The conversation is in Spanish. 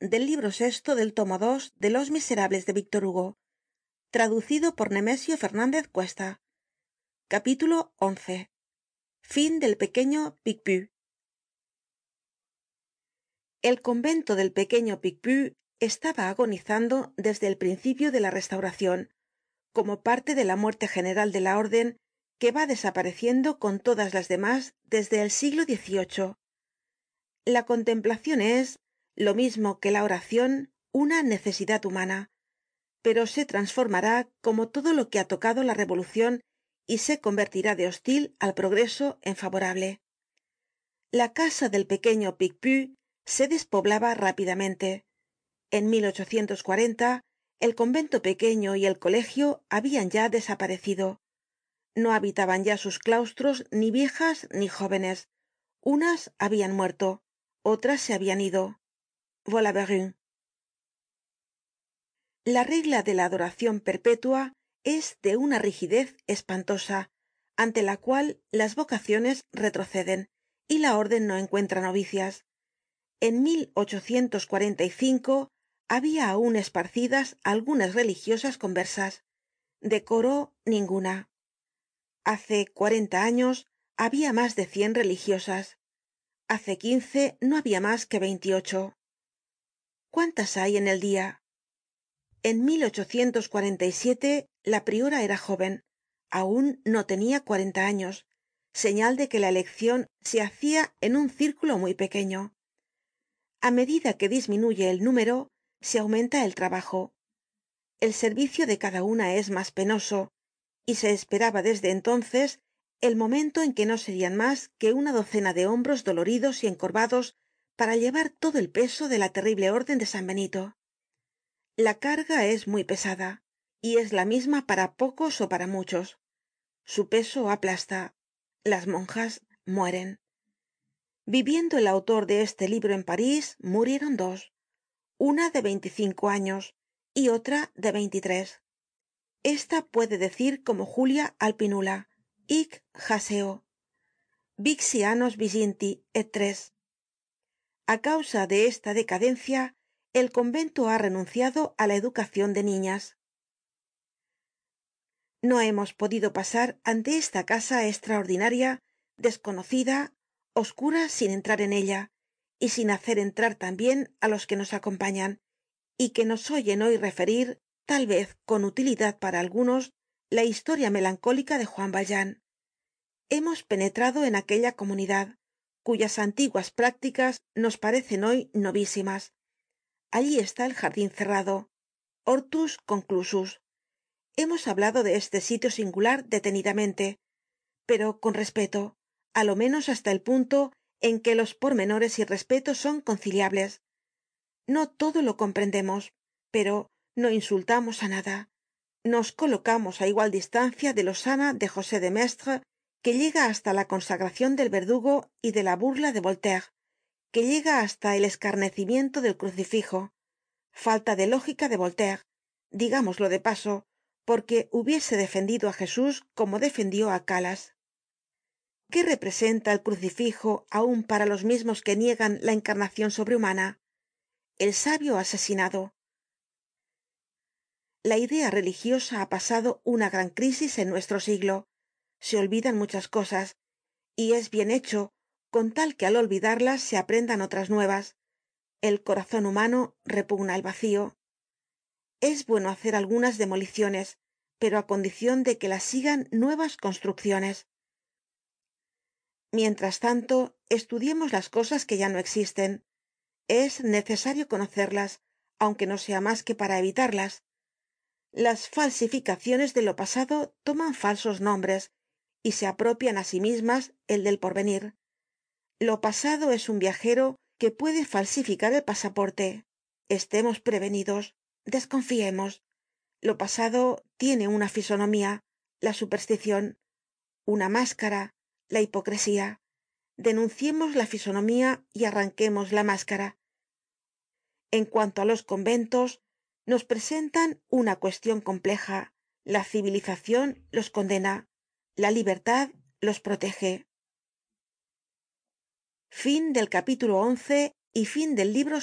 del libro sexto del tomo dos de los miserables de víctor hugo traducido por nemesio fernandez cuesta. Capítulo fin del pequeño picpus. El convento del pequeño picpus estaba agonizando desde el principio de la restauracion como parte de la muerte general de la orden que va desapareciendo con todas las demás desde el siglo la contemplacion es lo mismo que la oracion una necesidad humana. Pero se trasformará como todo lo que ha tocado la revolucion y se convertirá de hostil al progreso en favorable. La casa del pequeño picpus se despoblaba rápidamente. En el convento pequeño y el colegio habian ya desaparecido. No habitaban ya sus claustros ni viejas ni jóvenes. Unas habian muerto otras se habian ido. Voilà la regla de la adoracion perpétua es de una rigidez espantosa ante la cual las vocaciones retroceden y la orden no encuentra novicias. En habia aun esparcidas algunas religiosas conversas. Decoro ninguna. Hace cuarenta años habia mas de cien religiosas hace quince no habia mas que veintiocho. Cuántas hay en el dia en la priora era jóven aun no tenia cuarenta años señal de que la eleccion se hacia en un círculo muy pequeño. A medida que disminuye el número se aumenta el trabajo. El servicio de cada una es mas penoso y se esperaba desde entonces el momento en que no serian mas que una docena de hombros doloridos y encorvados para llevar todo el peso de la terrible orden de san benito. La carga es muy pesada y es la misma para pocos ó para muchos. Su peso aplasta las monjas mueren. Viviendo el autor de este libro en parís murieron dos una de veinticinco años y otra de veintitrés. Esta puede decir como julia alpinula hic jaceo vixi annos viginti et tres. A causa de esta decadencia el convento ha renunciado á la educacion de niñas. No hemos podido pasar ante esta casa estraordinaria desconocida oscura sin entrar en ella y sin hacer entrar también á los que nos acompañan y que nos oyen hoy referir tal vez con utilidad para algunos la historia melancólica de juan valjean. Hemos penetrado en aquella comunidad cuyas antiguas prácticas nos parecen hoy novísimas. Allí está el jardin cerrado. Hortus conclusus. Hemos hablado de este sitio singular detenidamente pero con respeto á lo menos hasta el punto en que los pormenores y respeto son conciliables. No todo lo comprendemos pero no insultamos á nada nos colocamos á igual distancia de losana de josé de maistre que llega hasta la consagracion del verdugo y de la burla de voltaire que llega hasta el escarnecimiento del crucifijo. Falta de lógica de voltaire digámoslo de paso porque hubiese defendido á jesús como defendió á calas. Qué representa el crucifijo aun para los mismos que niegan la encarnacion sobrehumana el sabio asesinado la idea religiosa ha pasado una gran crisis en nuestro siglo. Se olvidan muchas cosas y es bien hecho con tal que al olvidarlas se aprendan otras nuevas. El corazon humano repugna el vacío. Es bueno hacer algunas demoliciones pero á condicion de que las sigan nuevas construcciones. Mientras tanto estudiemos las cosas que ya no existen. Es necesario conocerlas aunque no sea mas que para evitarlas las falsificaciones de lo pasado toman falsos nombres y se apropian á sí mismas el del porvenir. Lo pasado es un viajero que puede falsificar el pasaporte. Estemos prevenidos desconfiemos. Lo pasado tiene una fisonomía la supersticion una máscara la hipocresía. Denunciemos la fisonomía y arranquemos la máscara. En cuanto á los conventos nos presentan una cuestion compleja. La civilizacion los condena la libertad los protege. Fin del libro